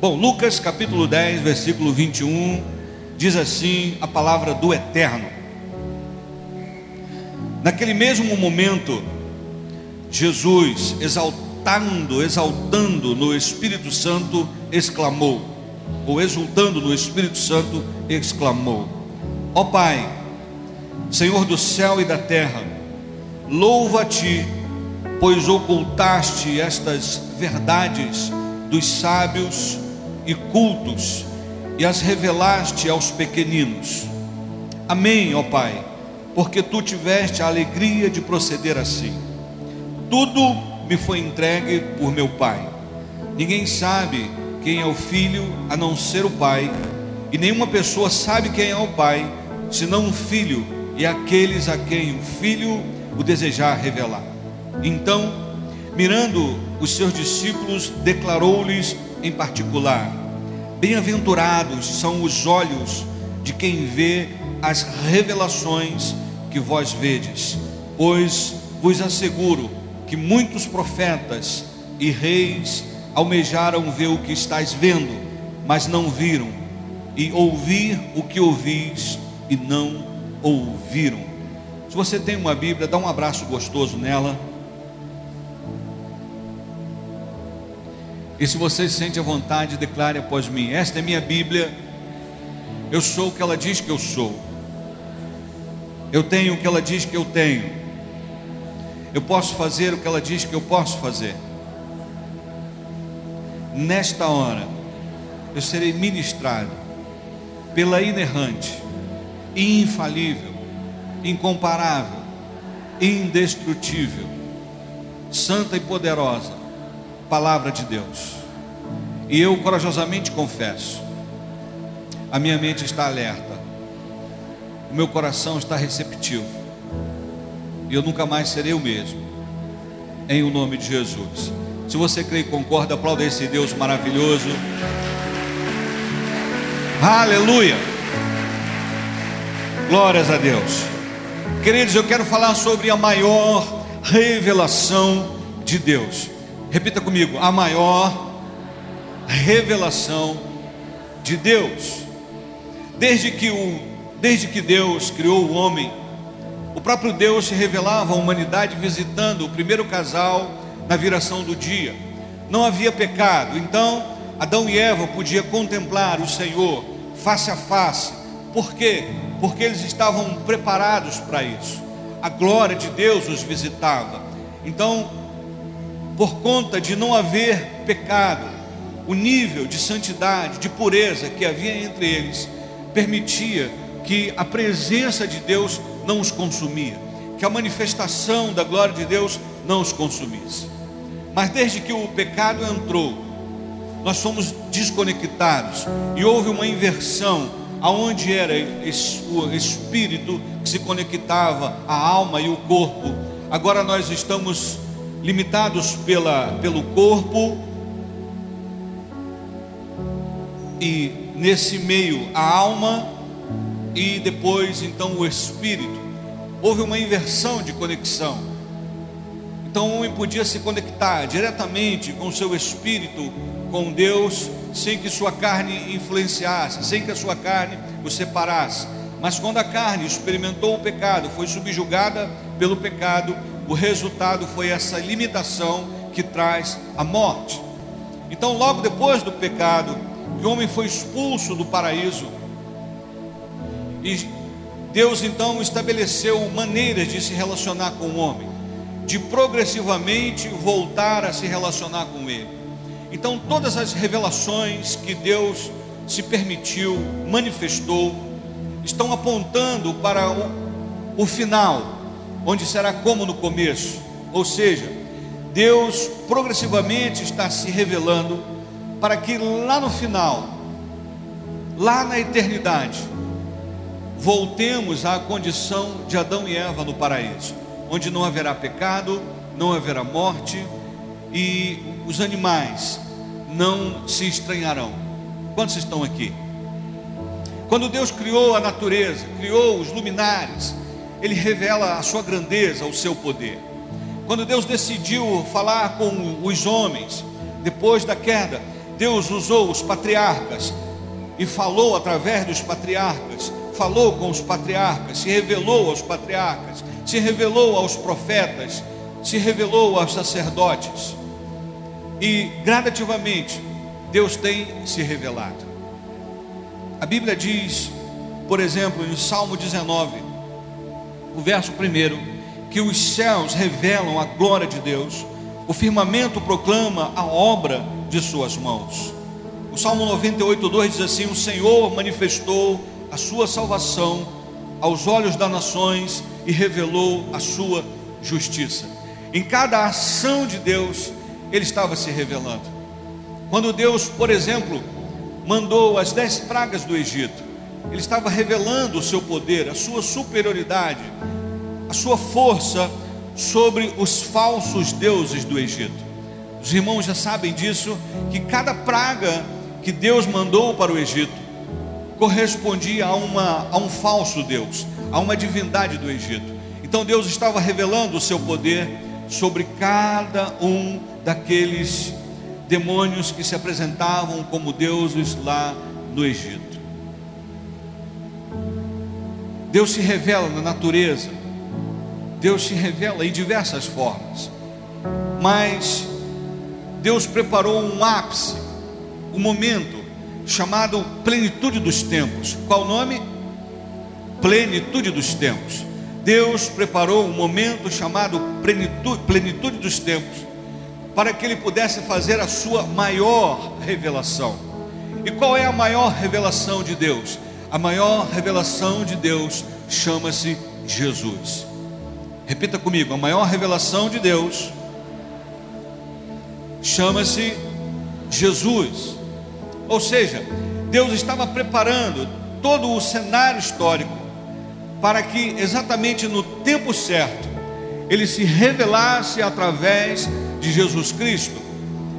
Bom, Lucas capítulo 10, versículo 21, diz assim a palavra do Eterno. Naquele mesmo momento, Jesus, exaltando, exaltando no Espírito Santo, exclamou, ou exultando no Espírito Santo, exclamou: Ó Pai, Senhor do céu e da terra, louva-te, pois ocultaste estas verdades dos sábios e cultos e as revelaste aos pequeninos. Amém, ó Pai, porque tu tiveste a alegria de proceder assim. Tudo me foi entregue por meu Pai. Ninguém sabe quem é o filho a não ser o Pai, e nenhuma pessoa sabe quem é o Pai, senão o filho e aqueles a quem o filho o desejar revelar. Então, mirando os seus discípulos, declarou-lhes em particular: Bem-aventurados são os olhos de quem vê as revelações que vós vedes, pois vos asseguro que muitos profetas e reis almejaram ver o que estáis vendo, mas não viram, e ouvir o que ouvis e não ouviram. Se você tem uma Bíblia, dá um abraço gostoso nela. E se você se sente à vontade, declare após mim: Esta é minha Bíblia. Eu sou o que ela diz que eu sou. Eu tenho o que ela diz que eu tenho. Eu posso fazer o que ela diz que eu posso fazer. Nesta hora, eu serei ministrado pela inerrante, infalível, incomparável, indestrutível, santa e poderosa palavra de Deus. E eu corajosamente confesso: a minha mente está alerta, o meu coração está receptivo, e eu nunca mais serei o mesmo, em o nome de Jesus. Se você crê e concorda, aplauda esse Deus maravilhoso. Aleluia! Glórias a Deus. Queridos, eu quero falar sobre a maior revelação de Deus. Repita comigo: a maior revelação de Deus. Desde que, o, desde que Deus criou o homem, o próprio Deus se revelava à humanidade visitando o primeiro casal na viração do dia. Não havia pecado, então Adão e Eva podiam contemplar o Senhor face a face. Por quê? Porque eles estavam preparados para isso. A glória de Deus os visitava. Então, por conta de não haver pecado, o nível de santidade, de pureza que havia entre eles, permitia que a presença de Deus não os consumia, que a manifestação da glória de Deus não os consumisse. Mas desde que o pecado entrou, nós fomos desconectados e houve uma inversão aonde era o espírito que se conectava à alma e o corpo. Agora nós estamos limitados pela, pelo corpo e nesse meio a alma e depois então o espírito. Houve uma inversão de conexão. Então o homem podia se conectar diretamente com seu espírito, com Deus, sem que sua carne influenciasse, sem que a sua carne o separasse. Mas quando a carne experimentou o pecado, foi subjugada pelo pecado, o resultado foi essa limitação que traz a morte. Então, logo depois do pecado, que o homem foi expulso do paraíso, e Deus então estabeleceu maneiras de se relacionar com o homem, de progressivamente voltar a se relacionar com ele. Então, todas as revelações que Deus se permitiu, manifestou, estão apontando para o, o final, onde será como no começo. Ou seja, Deus progressivamente está se revelando para que lá no final, lá na eternidade, voltemos à condição de Adão e Eva no paraíso, onde não haverá pecado, não haverá morte e os animais não se estranharão. Quantos estão aqui? Quando Deus criou a natureza, criou os luminares, ele revela a sua grandeza, o seu poder. Quando Deus decidiu falar com os homens, depois da queda, Deus usou os patriarcas e falou através dos patriarcas, falou com os patriarcas, se revelou aos patriarcas, se revelou aos profetas, se revelou aos sacerdotes. E gradativamente Deus tem se revelado. A Bíblia diz, por exemplo, em Salmo 19, o verso 1, que os céus revelam a glória de Deus, o firmamento proclama a obra de suas mãos. O Salmo 98, 2 diz assim: O Senhor manifestou a sua salvação aos olhos das nações e revelou a sua justiça. Em cada ação de Deus, Ele estava se revelando. Quando Deus, por exemplo, mandou as dez pragas do Egito, Ele estava revelando o seu poder, a sua superioridade, a sua força sobre os falsos deuses do Egito. Os irmãos já sabem disso, que cada praga que Deus mandou para o Egito correspondia a, uma, a um falso Deus, a uma divindade do Egito. Então Deus estava revelando o seu poder sobre cada um daqueles demônios que se apresentavam como deuses lá no Egito. Deus se revela na natureza, Deus se revela em diversas formas, mas Deus preparou um ápice, um momento chamado plenitude dos tempos. Qual o nome? Plenitude dos tempos. Deus preparou um momento chamado plenitude, plenitude dos tempos, para que ele pudesse fazer a sua maior revelação. E qual é a maior revelação de Deus? A maior revelação de Deus chama-se Jesus. Repita comigo: a maior revelação de Deus chama-se Jesus. Ou seja, Deus estava preparando todo o cenário histórico para que exatamente no tempo certo ele se revelasse através de Jesus Cristo.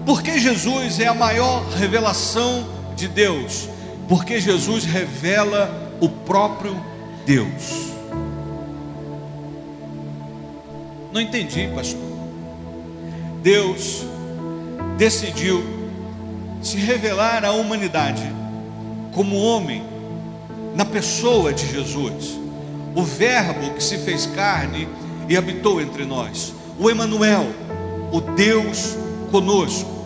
Porque Jesus é a maior revelação de Deus? Porque Jesus revela o próprio Deus. Não entendi, pastor. Deus decidiu se revelar à humanidade como homem na pessoa de Jesus, o Verbo que se fez carne e habitou entre nós, o Emanuel, o Deus conosco.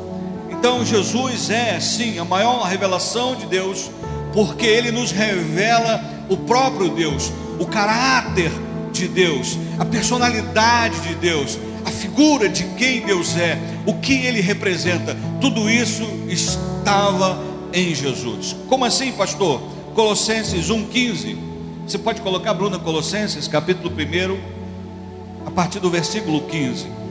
Então Jesus é sim a maior revelação de Deus, porque ele nos revela o próprio Deus, o caráter de Deus, a personalidade de Deus, a figura de quem Deus é, o que ele representa, tudo isso estava em Jesus. Como assim, pastor? Colossenses 1,15. Você pode colocar, Bruna, Colossenses, capítulo 1, a partir do versículo 15.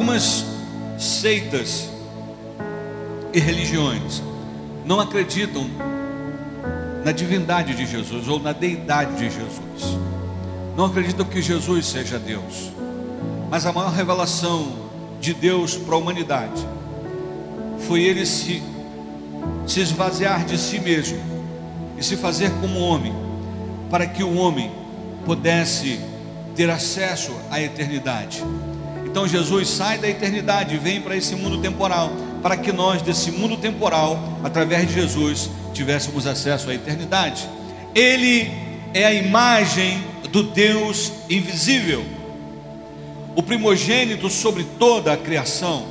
Algumas seitas e religiões não acreditam na divindade de Jesus ou na deidade de Jesus. Não acreditam que Jesus seja Deus. Mas a maior revelação de Deus para a humanidade foi ele se, se esvaziar de si mesmo e se fazer como homem, para que o homem pudesse ter acesso à eternidade. Então Jesus sai da eternidade e vem para esse mundo temporal para que nós, desse mundo temporal, através de Jesus, tivéssemos acesso à eternidade. Ele é a imagem do Deus invisível, o primogênito sobre toda a criação,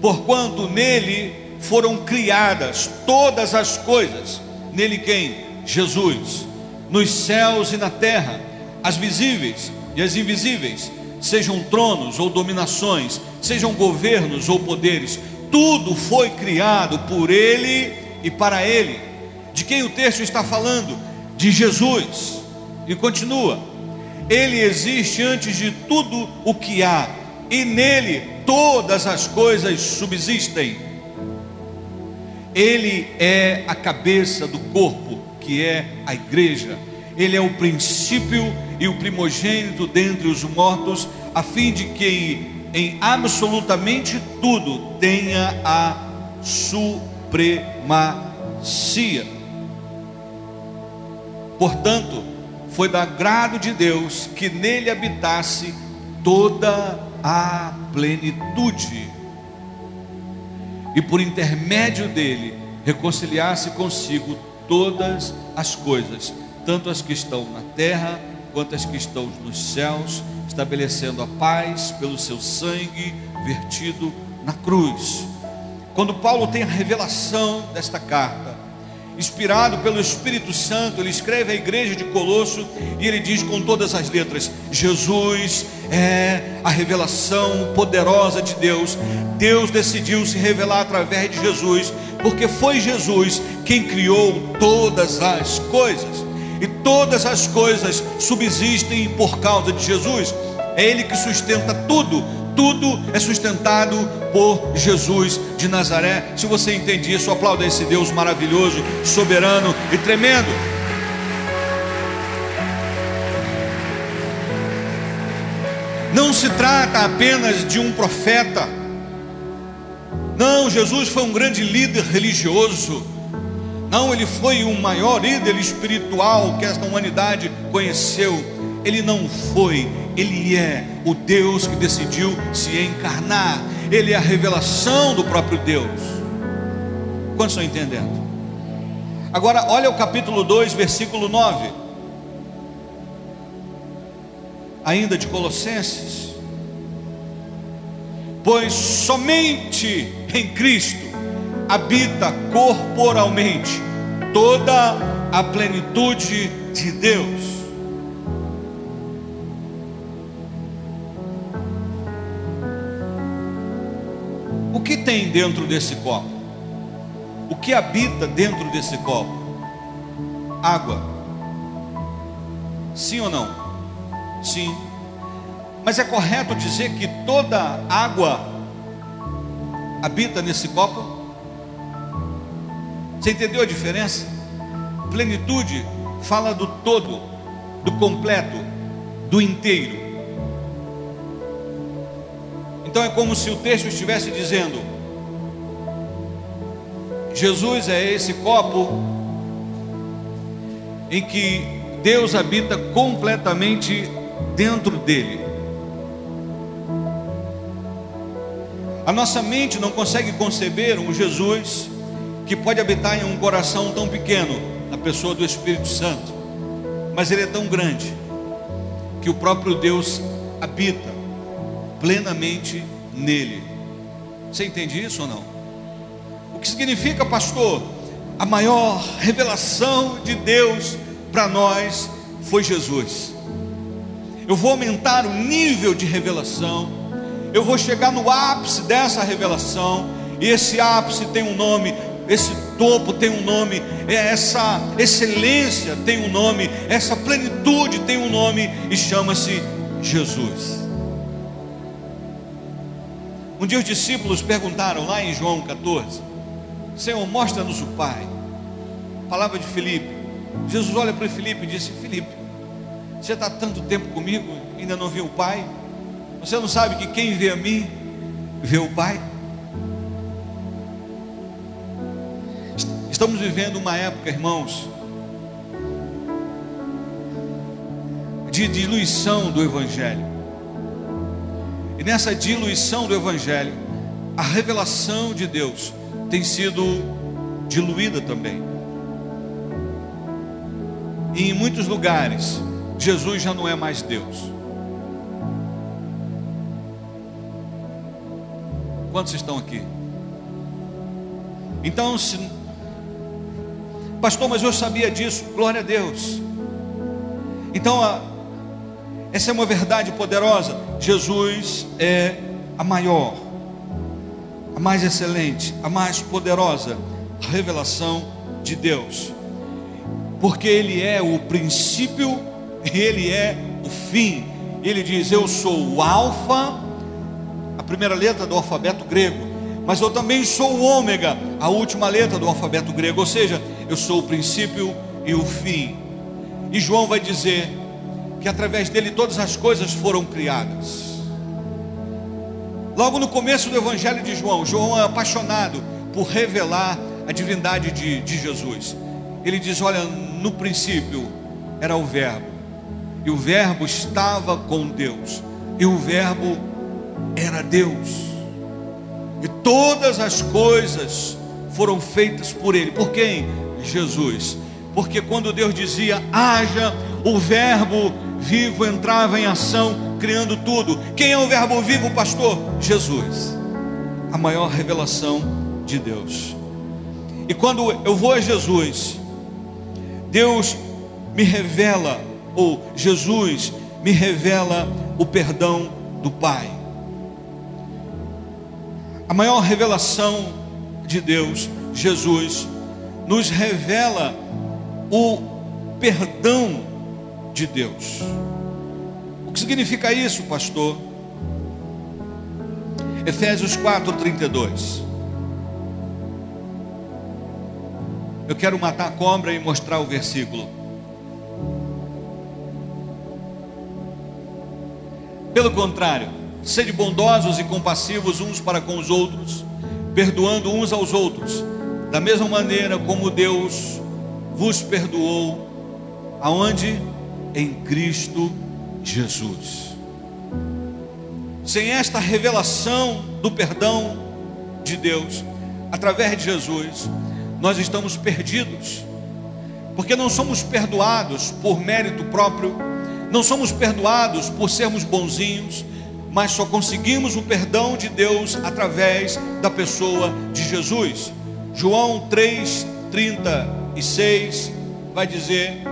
porquanto nele foram criadas todas as coisas, nele quem? Jesus, nos céus e na terra, as visíveis e as invisíveis sejam tronos ou dominações, sejam governos ou poderes, tudo foi criado por Ele e para Ele. De quem o texto está falando? De Jesus. E continua: Ele existe antes de tudo o que há, e nele todas as coisas subsistem. Ele é a cabeça do corpo, que é a igreja. Ele é o princípio e o primogênito dentre os mortos, a fim de que em absolutamente tudo tenha a supremacia. Portanto, foi do agrado de Deus que nele habitasse toda a plenitude, e por intermédio dele reconciliasse consigo todas as coisas, tanto as que estão na terra quanto as que estão nos céus, estabelecendo a paz pelo seu sangue vertido na cruz. Quando Paulo tem a revelação desta carta, inspirado pelo Espírito Santo, ele escreve à igreja de Colosso e ele diz com todas as letras: Jesus é a revelação poderosa de Deus. Deus decidiu se revelar através de Jesus, porque foi Jesus quem criou todas as coisas. E todas as coisas subsistem por causa de Jesus. É Ele que sustenta tudo tudo é sustentado por Jesus de Nazaré. Se você entende isso, aplauda esse Deus maravilhoso, soberano e tremendo. Não se trata apenas de um profeta. Não, Jesus foi um grande líder religioso. Não, ele foi o maior líder espiritual que esta humanidade conheceu. Ele não foi, ele é o Deus que decidiu se encarnar. Ele é a revelação do próprio Deus. Quantos estão entendendo? Agora, olha o capítulo 2, versículo 9. Ainda de Colossenses. Pois somente em Cristo habita corporalmente toda a plenitude de Deus. O que tem dentro desse copo? O que habita dentro desse copo? Água. Sim ou não? Sim. Mas é correto dizer que toda água habita nesse copo? Você entendeu a diferença? Plenitude fala do todo, do completo, do inteiro. Então é como se o texto estivesse dizendo: Jesus é esse copo em que Deus habita completamente dentro dele. A nossa mente não consegue conceber um Jesus que pode habitar em um coração tão pequeno, na pessoa do Espírito Santo, mas ele é tão grande que o próprio Deus habita plenamente nele. Você entende isso ou não? O que significa, pastor? A maior revelação de Deus para nós foi Jesus. Eu vou aumentar o nível de revelação, eu vou chegar no ápice dessa revelação, e esse ápice tem um nome, esse topo tem um nome, é essa excelência tem um nome, essa plenitude tem um nome e chama-se Jesus. Um dia os discípulos perguntaram lá em João 14: Senhor, mostra-nos o Pai. Palavra de Filipe. Jesus olha para Filipe e disse: Filipe, você está tanto tempo comigo, ainda não viu o Pai? Você não sabe que quem vê a mim, vê o Pai? Estamos vivendo uma época, irmãos, de diluição do Evangelho. E nessa diluição do Evangelho, a revelação de Deus tem sido diluída também. E em muitos lugares, Jesus já não é mais Deus. Quantos estão aqui? Então, se, pastor, mas eu sabia disso, glória a Deus. Então, a, essa é uma verdade poderosa. Jesus é a maior, a mais excelente, a mais poderosa revelação de Deus. Porque Ele é o princípio, Ele é o fim. Ele diz: Eu sou o Alfa, a primeira letra do alfabeto grego, mas eu também sou o Ômega, a última letra do alfabeto grego. Ou seja, eu sou o princípio e o fim. E João vai dizer que através dele todas as coisas foram criadas. Logo no começo do Evangelho de João, João é apaixonado por revelar a divindade de, de Jesus. Ele diz: Olha, no princípio era o Verbo, e o Verbo estava com Deus, e o Verbo era Deus, e todas as coisas foram feitas por Ele, por quem? Jesus, porque quando Deus dizia haja, o Verbo vivo entrava em ação, criando tudo. Quem é o Verbo vivo, pastor? Jesus, a maior revelação de Deus. E quando eu vou a Jesus, Deus me revela, ou Jesus me revela o perdão do Pai. A maior revelação de Deus, Jesus, nos revela o perdão de Deus. O que significa isso, pastor? Efésios 4, 32. Eu quero matar a cobra e mostrar o versículo. Pelo contrário, sede bondosos e compassivos uns para com os outros, perdoando uns aos outros, da mesma maneira como Deus vos perdoou, aonde? Em Cristo Jesus. Sem esta revelação do perdão de Deus, através de Jesus, nós estamos perdidos, porque não somos perdoados por mérito próprio, não somos perdoados por sermos bonzinhos, mas só conseguimos o perdão de Deus através da pessoa de Jesus. João 3:36 vai dizer: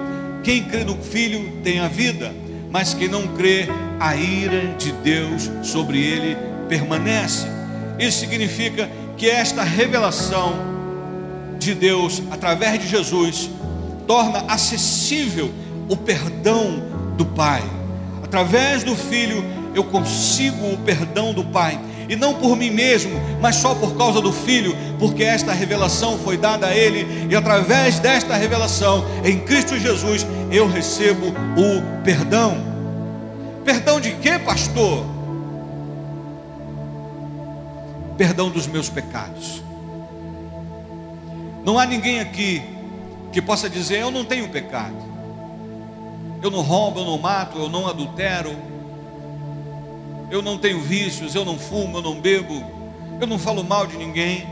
Quem crê no Filho tem a vida mas quem não crê, a ira de Deus sobre ele permanece. Isso significa que esta revelação de Deus através de Jesus torna acessível o perdão do Pai. Através do Filho eu consigo o perdão do Pai e não por mim mesmo, mas só por causa do Filho, porque esta revelação foi dada a Ele, e através desta revelação, em Cristo Jesus, eu recebo o perdão. Perdão de quê, pastor? Perdão dos meus pecados. Não há ninguém aqui que possa dizer: Eu não tenho pecado, eu não roubo, eu não mato, eu não adultero, eu não tenho vícios, eu não fumo, eu não bebo, eu não falo mal de ninguém.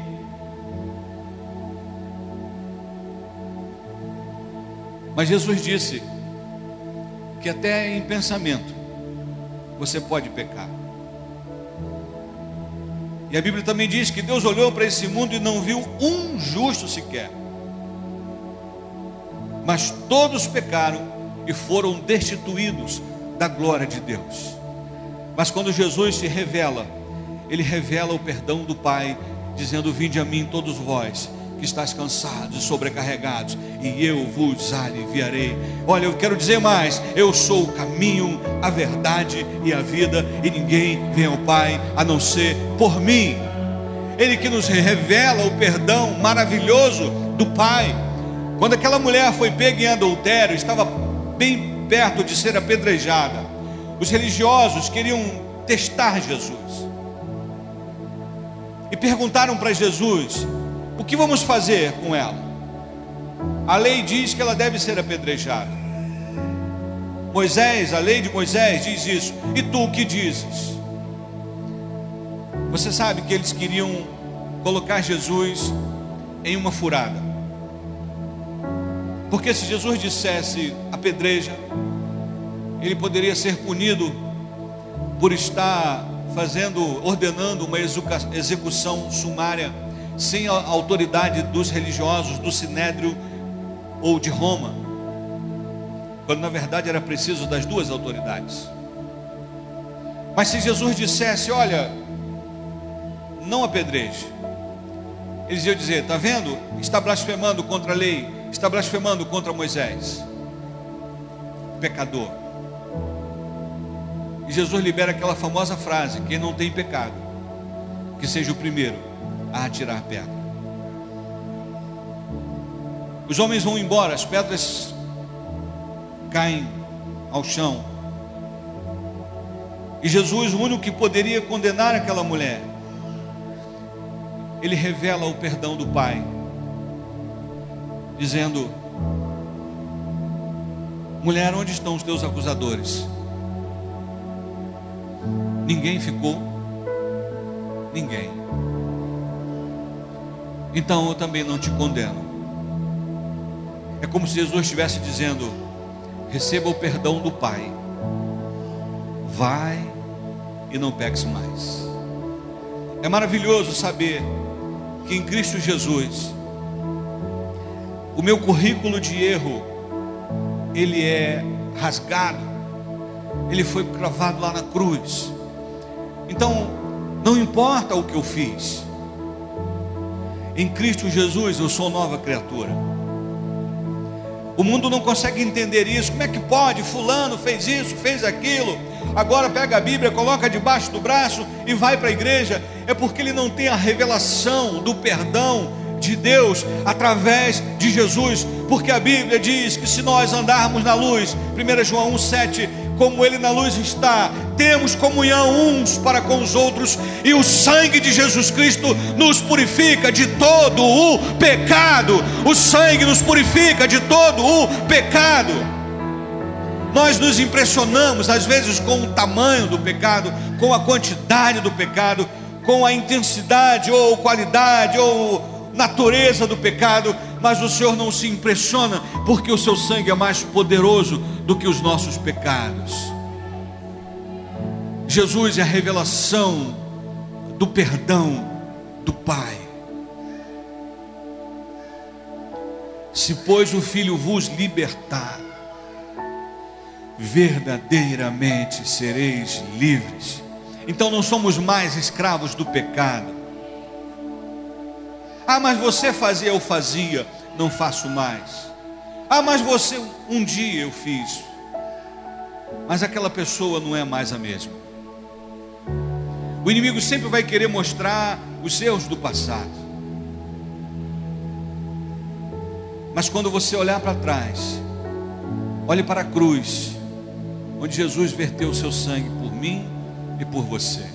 Mas Jesus disse que até em pensamento você pode pecar. E a Bíblia também diz que Deus olhou para esse mundo e não viu um justo sequer. Mas todos pecaram e foram destituídos da glória de Deus. Mas quando Jesus se revela, ele revela o perdão do Pai, dizendo: Vinde a mim, todos vós que estáis cansados e sobrecarregados, e eu vos aliviarei. Olha, eu quero dizer mais: eu sou o caminho, a verdade e a vida, e ninguém vem ao Pai a não ser por mim. Ele que nos revela o perdão maravilhoso do Pai. Quando aquela mulher foi pega em adultério, estava bem perto de ser apedrejada. Os religiosos queriam testar Jesus. E perguntaram para Jesus: o que vamos fazer com ela? A lei diz que ela deve ser apedrejada. Moisés, a lei de Moisés diz isso. E tu o que dizes? Você sabe que eles queriam colocar Jesus em uma furada. Porque se Jesus dissesse apedreja, ele poderia ser punido por estar fazendo, ordenando uma execução sumária sem a autoridade dos religiosos, do sinédrio ou de Roma, quando na verdade era preciso das duas autoridades. Mas se Jesus dissesse, olha, não apedreje, eles iam dizer, está vendo? Está blasfemando contra a lei, está blasfemando contra Moisés. Pecador. E Jesus libera aquela famosa frase: quem não tem pecado, que seja o primeiro a atirar pedra. Os homens vão embora, as pedras caem ao chão. E Jesus, o único que poderia condenar aquela mulher, ele revela o perdão do Pai, dizendo: Mulher, onde estão os teus acusadores? Ninguém ficou? Ninguém. Então eu também não te condeno. É como se Jesus estivesse dizendo: receba o perdão do Pai, vai e não peques mais. É maravilhoso saber que em Cristo Jesus, o meu currículo de erro, ele é rasgado, ele foi cravado lá na cruz. Então, não importa o que eu fiz, em Cristo Jesus eu sou nova criatura. O mundo não consegue entender isso. Como é que pode? Fulano fez isso, fez aquilo. Agora pega a Bíblia, coloca debaixo do braço e vai para a igreja. É porque ele não tem a revelação do perdão de Deus através de Jesus. Porque a Bíblia diz que se nós andarmos na luz, 1 João 1,7 como Ele na luz está, temos comunhão uns para com os outros, e o sangue de Jesus Cristo nos purifica de todo o pecado. O sangue nos purifica de todo o pecado. Nós nos impressionamos às vezes com o tamanho do pecado, com a quantidade do pecado, com a intensidade ou qualidade ou natureza do pecado, mas o Senhor não se impressiona, porque o seu sangue é mais poderoso do que os nossos pecados. Jesus é a revelação do perdão do Pai. Se, pois, o Filho vos libertar, verdadeiramente sereis livres. Então não somos mais escravos do pecado. Ah, mas você fazia, eu fazia não faço mais. Ah, mas você, um dia eu fiz. Mas aquela pessoa não é mais a mesma. O inimigo sempre vai querer mostrar os erros do passado. Mas quando você olhar para trás, olhe para a cruz, onde Jesus verteu o seu sangue por mim e por você.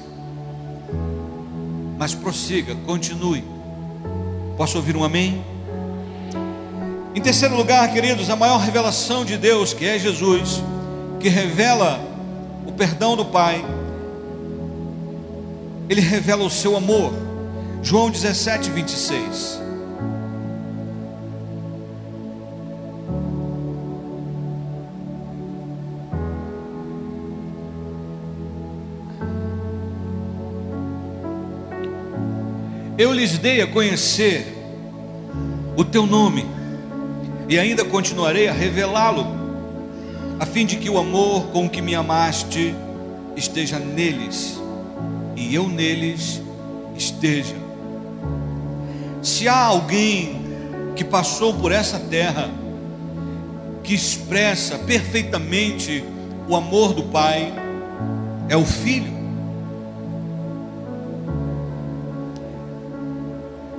Mas prossiga, continue. Posso ouvir um amém? Em terceiro lugar, queridos, a maior revelação de Deus, que é Jesus, que revela o perdão do Pai, ele revela o seu amor. João 17, 26. Eu lhes dei a conhecer o teu nome e ainda continuarei a revelá-lo, a fim de que o amor com que me amaste esteja neles e eu neles esteja. Se há alguém que passou por essa terra, que expressa perfeitamente o amor do Pai, é o Filho.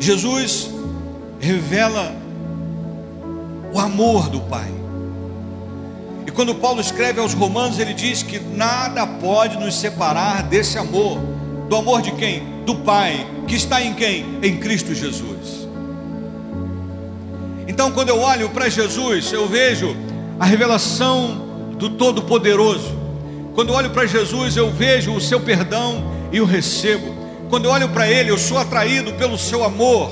Jesus revela o amor do Pai. E quando Paulo escreve aos Romanos, ele diz que nada pode nos separar desse amor. Do amor de quem? Do Pai, que está em quem? Em Cristo Jesus. Então, quando eu olho para Jesus, eu vejo a revelação do Todo-Poderoso. Quando eu olho para Jesus, eu vejo o seu perdão e o recebo. Quando eu olho para Ele, eu sou atraído pelo seu amor.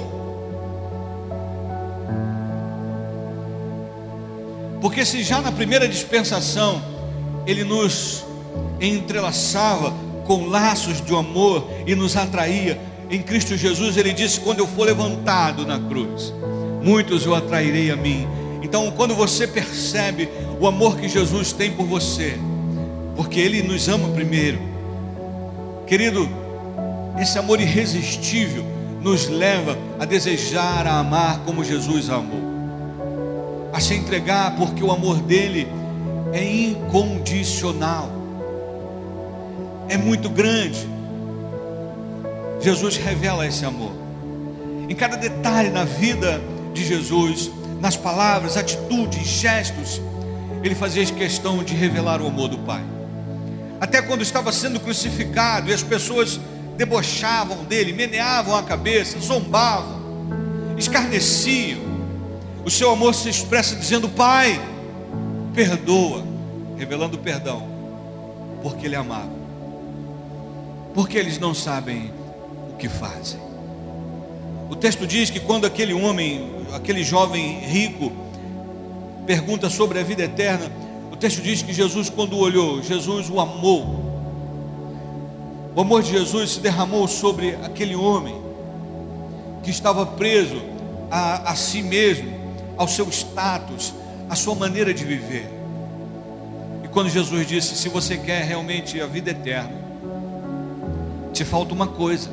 Porque se já na primeira dispensação ele nos entrelaçava com laços de amor e nos atraía, em Cristo Jesus ele disse: quando eu for levantado na cruz, muitos eu atrairei a mim. Então, quando você percebe o amor que Jesus tem por você, porque Ele nos ama primeiro, querido, esse amor irresistível nos leva a desejar, a amar como Jesus amou a se entregar, porque o amor dele é incondicional, é muito grande. Jesus revela esse amor em cada detalhe na vida de Jesus, nas palavras, atitudes, gestos. Ele fazia questão de revelar o amor do Pai. Até quando estava sendo crucificado e as pessoas debochavam dele, meneavam a cabeça, zombavam, escarneciam, o seu amor se expressa dizendo: Pai, perdoa, revelando perdão, porque Ele amava, porque eles não sabem o que fazem. O texto diz que quando aquele homem, aquele jovem rico, pergunta sobre a vida eterna, o texto diz que Jesus, quando olhou, Jesus o amou. O amor de Jesus se derramou sobre aquele homem que estava preso a, a si mesmo, ao seu status, à sua maneira de viver. E quando Jesus disse: Se você quer realmente a vida eterna, te falta uma coisa.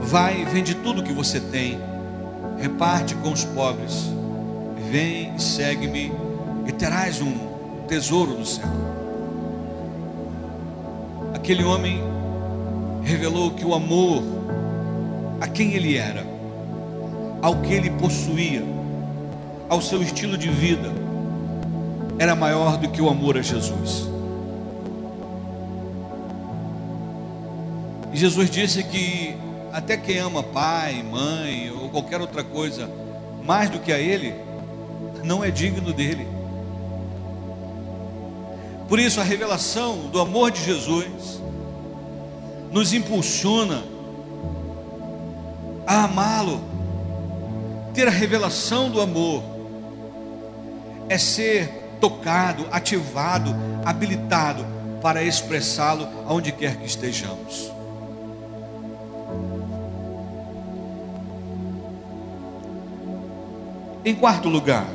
Vai, vende tudo que você tem, reparte com os pobres, vem e segue-me, e terás um tesouro no céu. Aquele homem revelou que o amor a quem ele era, ao que ele possuía, ao seu estilo de vida, era maior do que o amor a Jesus. E Jesus disse que até quem ama pai, mãe ou qualquer outra coisa mais do que a Ele, não é digno dele. Por isso, a revelação do amor de Jesus nos impulsiona a amá-lo, ter a revelação do amor, é ser tocado, ativado, habilitado para expressá-lo aonde quer que estejamos. Em quarto lugar,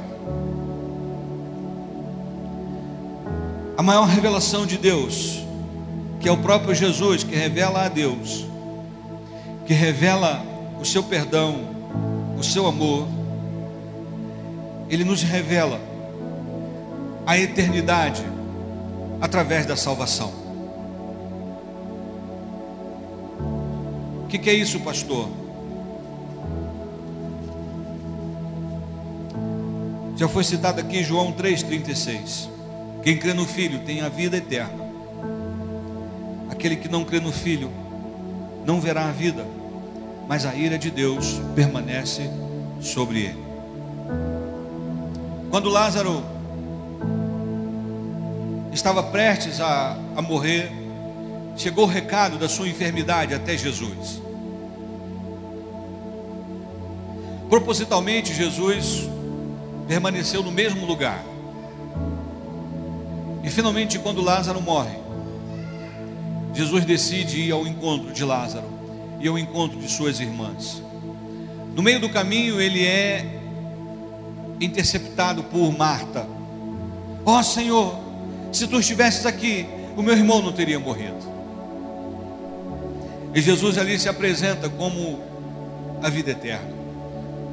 maior revelação de Deus, que é o próprio Jesus que revela a Deus, que revela o seu perdão, o seu amor, ele nos revela a eternidade através da salvação. O que, que é isso, pastor? Já foi citado aqui João 3,36. Quem crê no Filho tem a vida eterna. Aquele que não crê no Filho não verá a vida mas a ira de Deus permanece sobre ele. Quando Lázaro estava prestes a, a morrer, chegou o recado da sua enfermidade até Jesus. Propositalmente, Jesus permaneceu no mesmo lugar. E finalmente, quando Lázaro morre, Jesus decide ir ao encontro de Lázaro e ao encontro de suas irmãs. No meio do caminho, ele é interceptado por Marta. Ó oh, Senhor, se tu estivesses aqui, o meu irmão não teria morrido. E Jesus ali se apresenta como a vida eterna,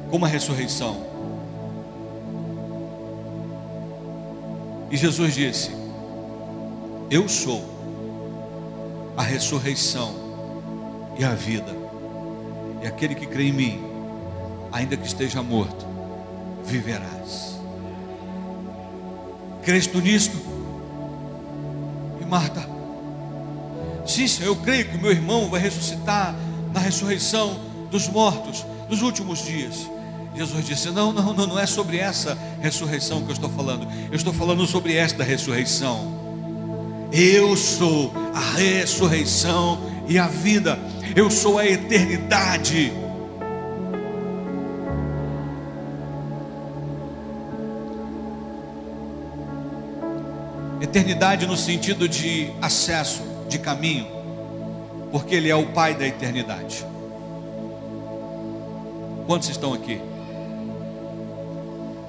como a ressurreição. E Jesus disse: Eu sou a ressurreição e a vida. E aquele que crê em mim, ainda que esteja morto, viverás. Crês tu nisto? E Marta, sim, Senhor, eu creio que meu irmão vai ressuscitar na ressurreição dos mortos, nos últimos dias. Jesus disse: não, não, não, não é sobre essa ressurreição que eu estou falando. Eu estou falando sobre esta ressurreição. Eu sou a ressurreição e a vida eu sou a eternidade. Eternidade no sentido de acesso, de caminho, porque Ele é o Pai da eternidade. Quantos estão aqui?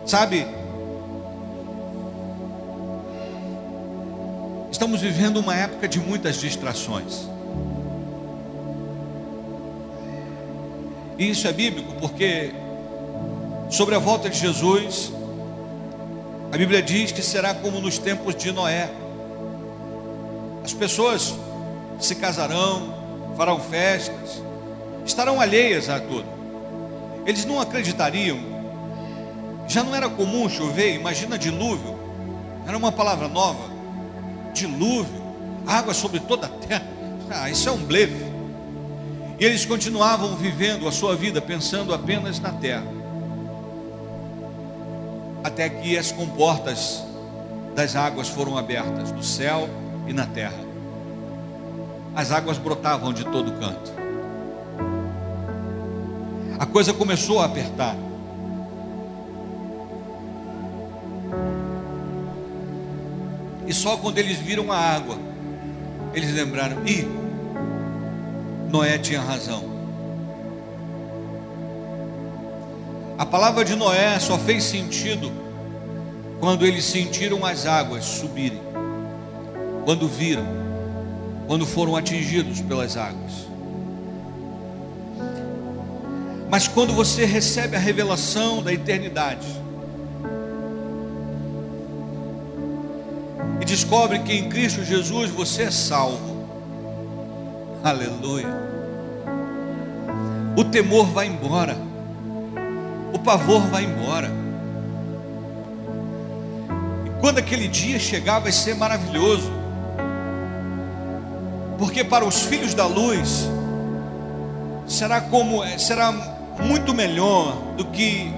Sabe, estamos vivendo uma época de muitas distrações. E isso é bíblico porque sobre a volta de Jesus, a Bíblia diz que será como nos tempos de Noé. As pessoas se casarão, farão festas, estarão alheias a tudo. Eles não acreditariam. Já não era comum chover, imagina dilúvio. Era uma palavra nova. Dilúvio, água sobre toda a terra. Ah, isso é um blefe. E eles continuavam vivendo a sua vida pensando apenas na terra. até que as comportas das águas foram abertas, do céu e na terra. As águas brotavam de todo canto. A coisa começou a apertar. E só quando eles viram a água, eles lembraram: ih, Noé tinha razão. A palavra de Noé só fez sentido quando eles sentiram as águas subirem, quando viram, quando foram atingidos pelas águas. Mas quando você recebe a revelação da eternidade, e descobre que em Cristo Jesus você é salvo, aleluia, o temor vai embora. O pavor vai embora. E quando aquele dia chegar, vai ser maravilhoso, porque para os filhos da luz será como será muito melhor do que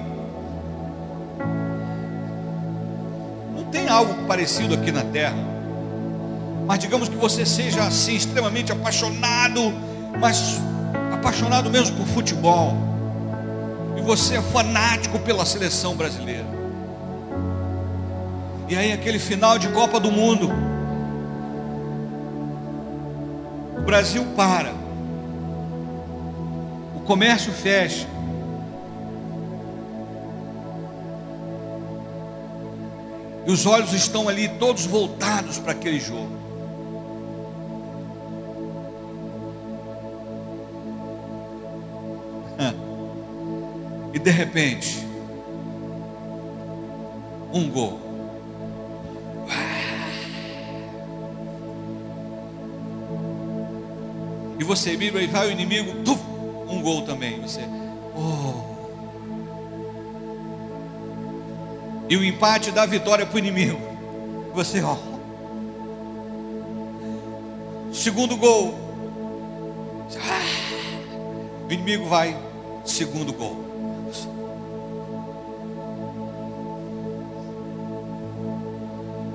tem algo parecido aqui na terra. Mas digamos que você seja assim extremamente apaixonado, mas apaixonado mesmo por futebol e você é fanático pela seleção brasileira. E aí, aquele final de Copa do Mundo, o Brasil para, o comércio fecha, e os olhos estão ali todos voltados para aquele jogo. E de repente, um gol. E você vibra e vai o inimigo, um gol também. Você, oh. E o empate dá vitória para o inimigo. Você, ó. Segundo gol. O inimigo vai, segundo gol.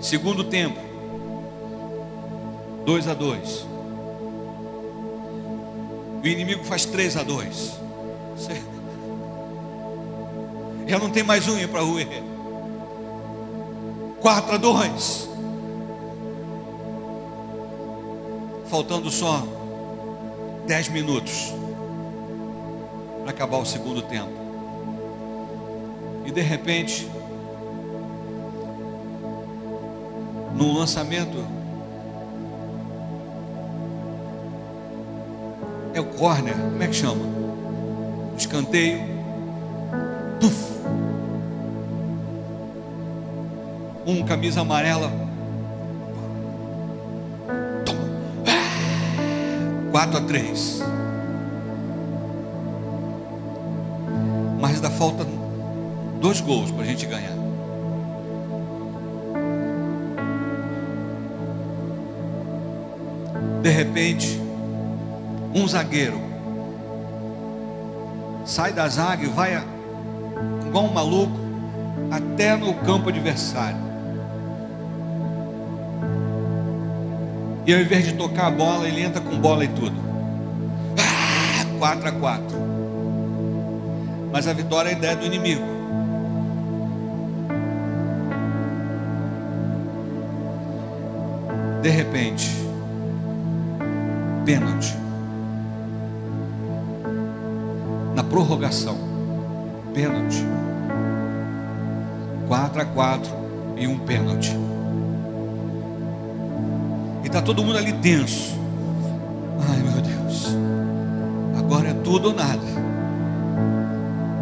Segundo tempo, 2 a 2. O inimigo faz 3 a 2. Já não tem mais unha para roer. 4 a 2. Faltando só 10 minutos para acabar o segundo tempo. E de repente, no lançamento. É o corner, como é que chama? O escanteio. Um camisa amarela. Toma. 4 a 3. Mas ainda falta dois gols para a gente ganhar. De repente, um zagueiro sai da zaga e vai igual um maluco até no campo adversário. E ao invés de tocar a bola, ele entra com bola e tudo. Ah, 4 a 4. Mas a vitória é a ideia do inimigo. De repente, pênalti. Na prorrogação, pênalti. 4 a 4 e um pênalti. Está todo mundo ali tenso. Ai meu Deus, agora é tudo ou nada.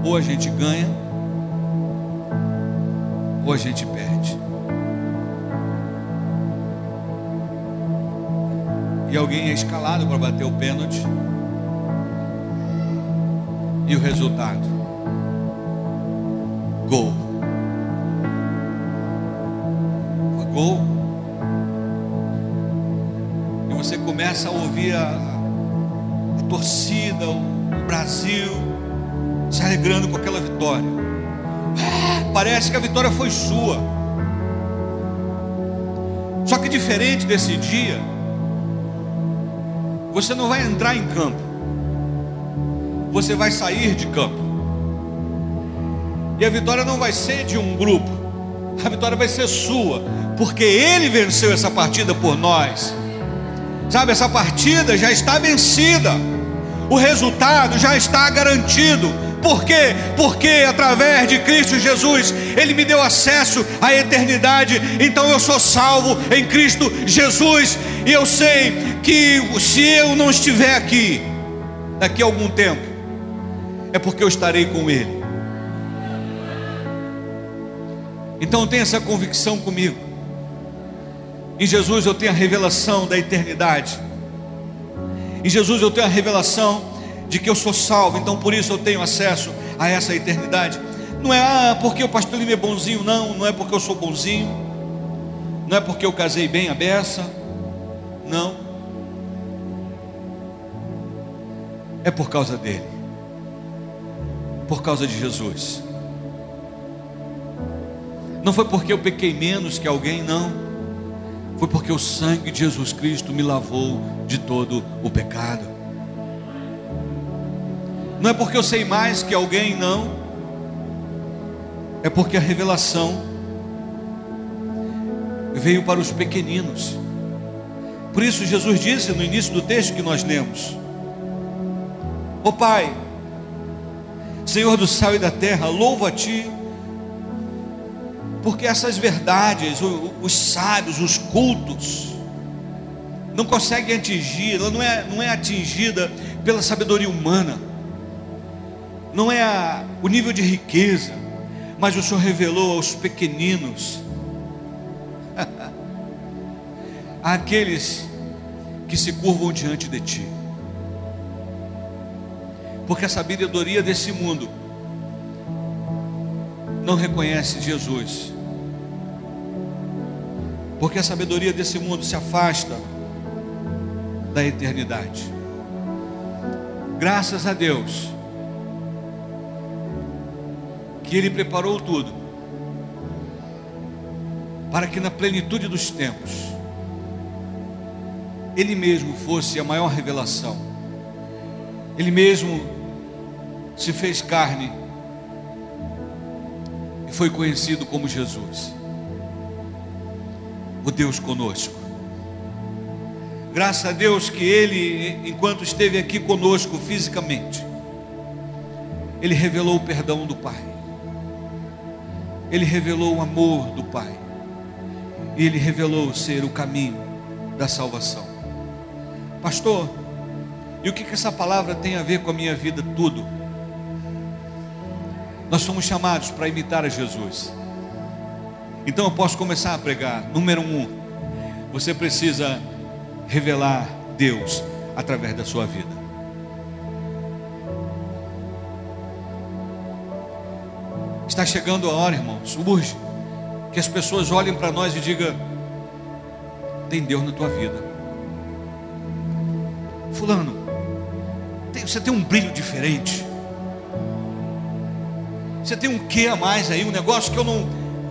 Ou a gente ganha, ou a gente perde. e alguém é escalado para bater o pênalti. E o resultado? Gol. Foi gol. Começa a ouvir a, a torcida, o Brasil se alegrando com aquela vitória. Ah, parece que a vitória foi sua. Só que diferente desse dia, você não vai entrar em campo, você vai sair de campo. E a vitória não vai ser de um grupo, a vitória vai ser sua, porque Ele venceu essa partida por nós. Sabe, essa partida já está vencida, o resultado já está garantido. Por quê? Porque através de Cristo Jesus, Ele me deu acesso à eternidade. Então eu sou salvo em Cristo Jesus. E eu sei que se eu não estiver aqui, daqui a algum tempo, é porque eu estarei com Ele. Então tenha essa convicção comigo. Em Jesus eu tenho a revelação da eternidade. Em Jesus eu tenho a revelação de que eu sou salvo, então por isso eu tenho acesso a essa eternidade. Não é ah, porque o pastor Lima é bonzinho, não, não é porque eu sou bonzinho, não é porque eu casei bem a beça, não. É por causa dele, por causa de Jesus. Não foi porque eu pequei menos que alguém, não. Foi porque o sangue de Jesus Cristo me lavou de todo o pecado. Não é porque eu sei mais que alguém, não. É porque a revelação veio para os pequeninos. Por isso Jesus disse no início do texto que nós lemos: Ó oh, Pai, Senhor do céu e da terra, louvo a Ti porque essas verdades, os sábios, os cultos, não conseguem atingir, ela não é, não é atingida pela sabedoria humana, não é a, o nível de riqueza, mas o Senhor revelou aos pequeninos, àqueles que se curvam diante de Ti, porque a sabedoria desse mundo não reconhece Jesus, porque a sabedoria desse mundo se afasta da eternidade. Graças a Deus, que Ele preparou tudo, para que na plenitude dos tempos, Ele mesmo fosse a maior revelação, Ele mesmo se fez carne foi conhecido como Jesus o Deus conosco. Graças a Deus que Ele, enquanto esteve aqui conosco fisicamente, Ele revelou o perdão do Pai, Ele revelou o amor do Pai, e Ele revelou ser o caminho da salvação. Pastor, e o que, que essa palavra tem a ver com a minha vida? Tudo. Nós somos chamados para imitar a Jesus. Então eu posso começar a pregar. Número um, você precisa revelar Deus através da sua vida. Está chegando a hora, irmãos, urge que as pessoas olhem para nós e digam: tem Deus na tua vida. Fulano, tem, você tem um brilho diferente. Você tem um quê a mais aí, um negócio que eu não,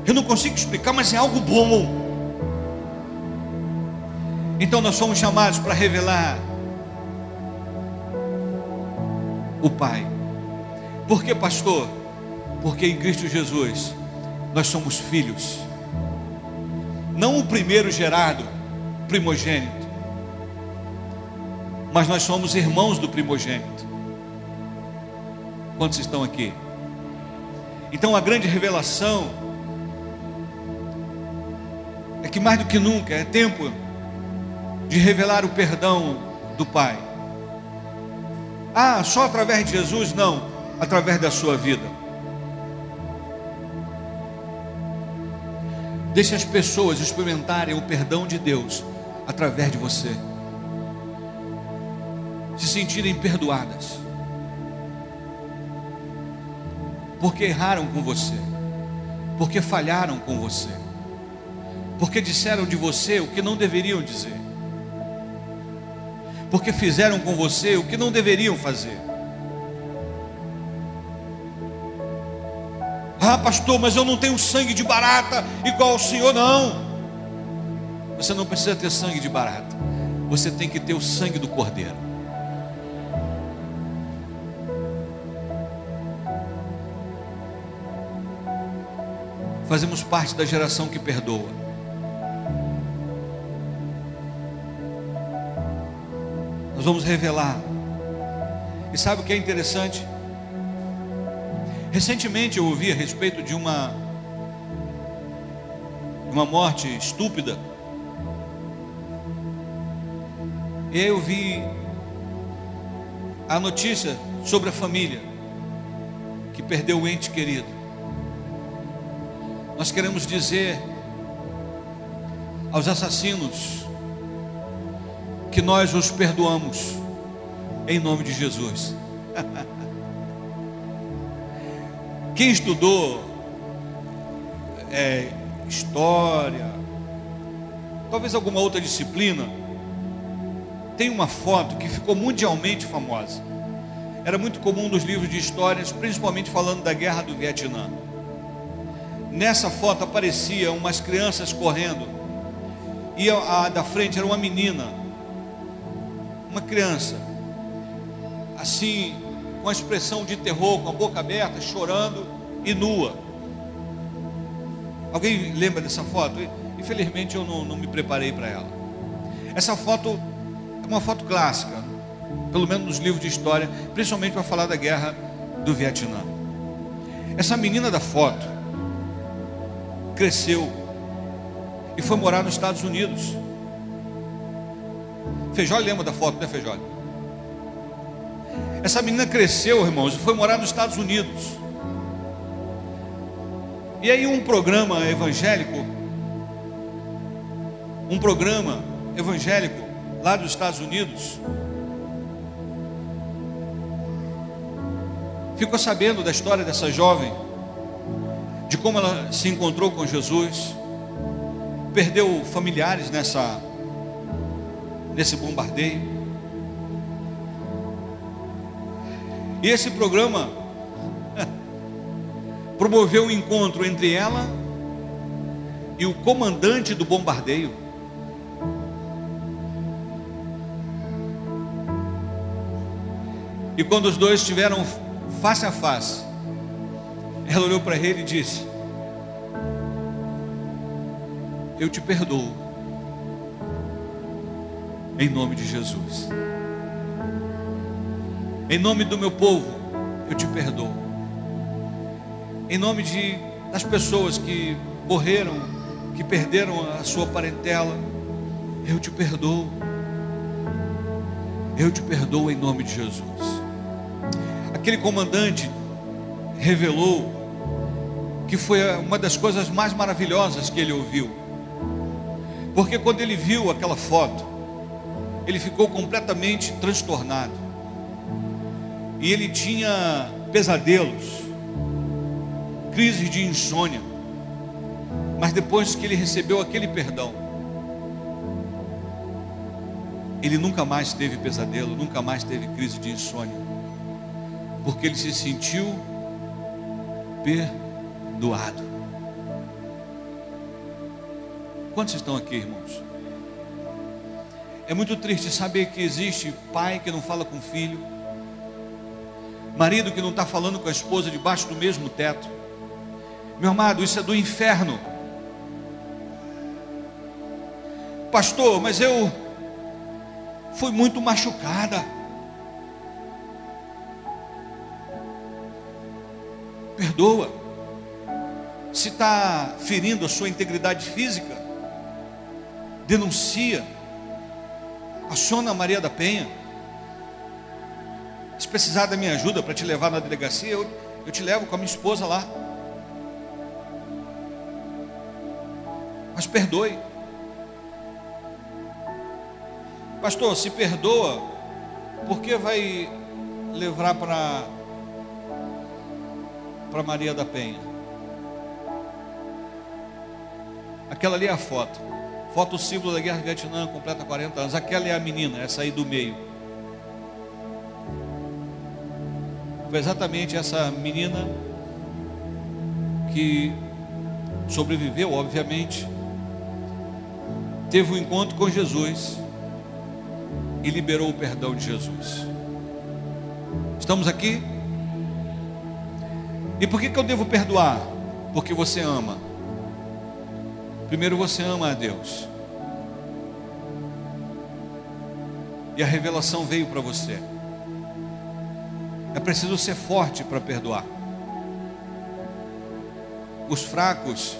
eu não consigo explicar, mas é algo bom. Então nós somos chamados para revelar o Pai. Por que, pastor? Porque em Cristo Jesus nós somos filhos. Não o primeiro gerado, primogênito, mas nós somos irmãos do primogênito. Quantos estão aqui? Então a grande revelação é que mais do que nunca é tempo de revelar o perdão do Pai. Ah, só através de Jesus? Não, através da sua vida. Deixe as pessoas experimentarem o perdão de Deus através de você. Se sentirem perdoadas. Porque erraram com você. Porque falharam com você porque disseram de você o que não deveriam dizer, porque fizeram com você o que não deveriam fazer. Ah, pastor, mas eu não tenho sangue de barata igual o senhor, não. Você não precisa ter sangue de barata. Você tem que ter o sangue do cordeiro. Fazemos parte da geração que perdoa. Nós vamos revelar. E sabe o que é interessante? Recentemente eu ouvi a respeito de uma uma morte estúpida. E eu vi a notícia sobre a família que perdeu o ente querido. Nós queremos dizer aos assassinos que nós os perdoamos em nome de Jesus. Quem estudou é, história, talvez alguma outra disciplina, tem uma foto que ficou mundialmente famosa. Era muito comum nos livros de histórias, principalmente falando da guerra do Vietnã. Nessa foto aparecia umas crianças correndo, e a, a da frente era uma menina, uma criança, assim, com a expressão de terror, com a boca aberta, chorando e nua. Alguém lembra dessa foto? Infelizmente eu não, não me preparei para ela. Essa foto é uma foto clássica, pelo menos nos livros de história, principalmente para falar da guerra do Vietnã. Essa menina da foto cresceu e foi morar nos Estados Unidos. Feijoli lembra da foto, né, Feijoli? Essa menina cresceu, irmãos, e foi morar nos Estados Unidos. E aí um programa evangélico, um programa evangélico lá dos Estados Unidos, ficou sabendo da história dessa jovem, de como ela se encontrou com Jesus, perdeu familiares nessa nesse bombardeio. E esse programa promoveu um encontro entre ela e o comandante do bombardeio. E quando os dois estiveram face a face, ela olhou para ele e disse: Eu te perdoo, em nome de Jesus. Em nome do meu povo, eu te perdoo. Em nome de, das pessoas que morreram, que perderam a sua parentela, eu te perdoo. Eu te perdoo em nome de Jesus. Aquele comandante revelou que foi uma das coisas mais maravilhosas que ele ouviu. Porque quando ele viu aquela foto, ele ficou completamente transtornado e ele tinha pesadelos, crises de insônia. Mas depois que ele recebeu aquele perdão, ele nunca mais teve pesadelo, nunca mais teve crise de insônia, porque ele se sentiu perdoado. Quantos estão aqui, irmãos? É muito triste saber que existe pai que não fala com filho, marido que não está falando com a esposa debaixo do mesmo teto. Meu amado, isso é do inferno. Pastor, mas eu fui muito machucada. Perdoa. Se está ferindo a sua integridade física, denuncia. Aciona a Maria da Penha. Se precisar da minha ajuda para te levar na delegacia, eu, eu te levo com a minha esposa lá. Mas perdoe. Pastor, se perdoa, por que vai levar para para Maria da Penha? Aquela ali é a foto. Foto símbolo da guerra do Vietnã, completa 40 anos. Aquela é a menina, essa aí do meio. Foi exatamente essa menina que sobreviveu, obviamente, teve um encontro com Jesus e liberou o perdão de Jesus. Estamos aqui? E por que, que eu devo perdoar? Porque você ama. Primeiro você ama a Deus. E a revelação veio para você. É preciso ser forte para perdoar. Os fracos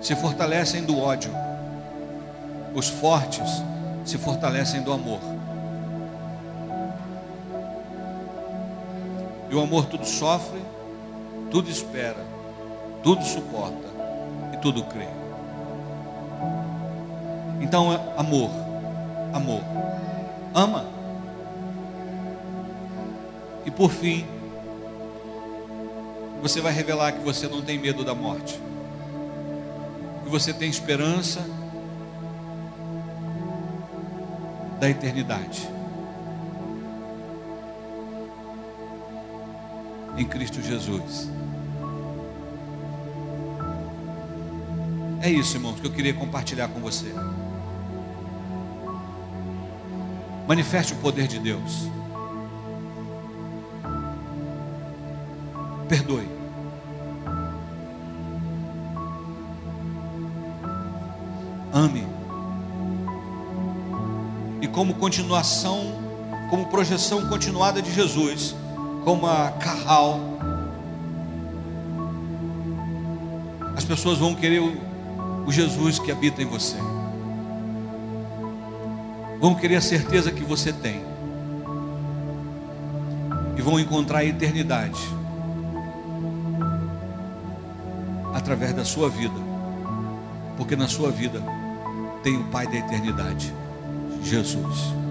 se fortalecem do ódio. Os fortes se fortalecem do amor. E o amor tudo sofre, tudo espera, tudo suporta e tudo crê. Então, amor, amor, ama. E por fim, você vai revelar que você não tem medo da morte, que você tem esperança da eternidade. Em Cristo Jesus. É isso, irmãos, que eu queria compartilhar com você. Manifeste o poder de Deus. Perdoe. Ame. E como continuação, como projeção continuada de Jesus, como a carral, as pessoas vão querer o, o Jesus que habita em você. Vão querer a certeza que você tem. E vão encontrar a eternidade através da sua vida. Porque na sua vida tem o Pai da eternidade, Jesus.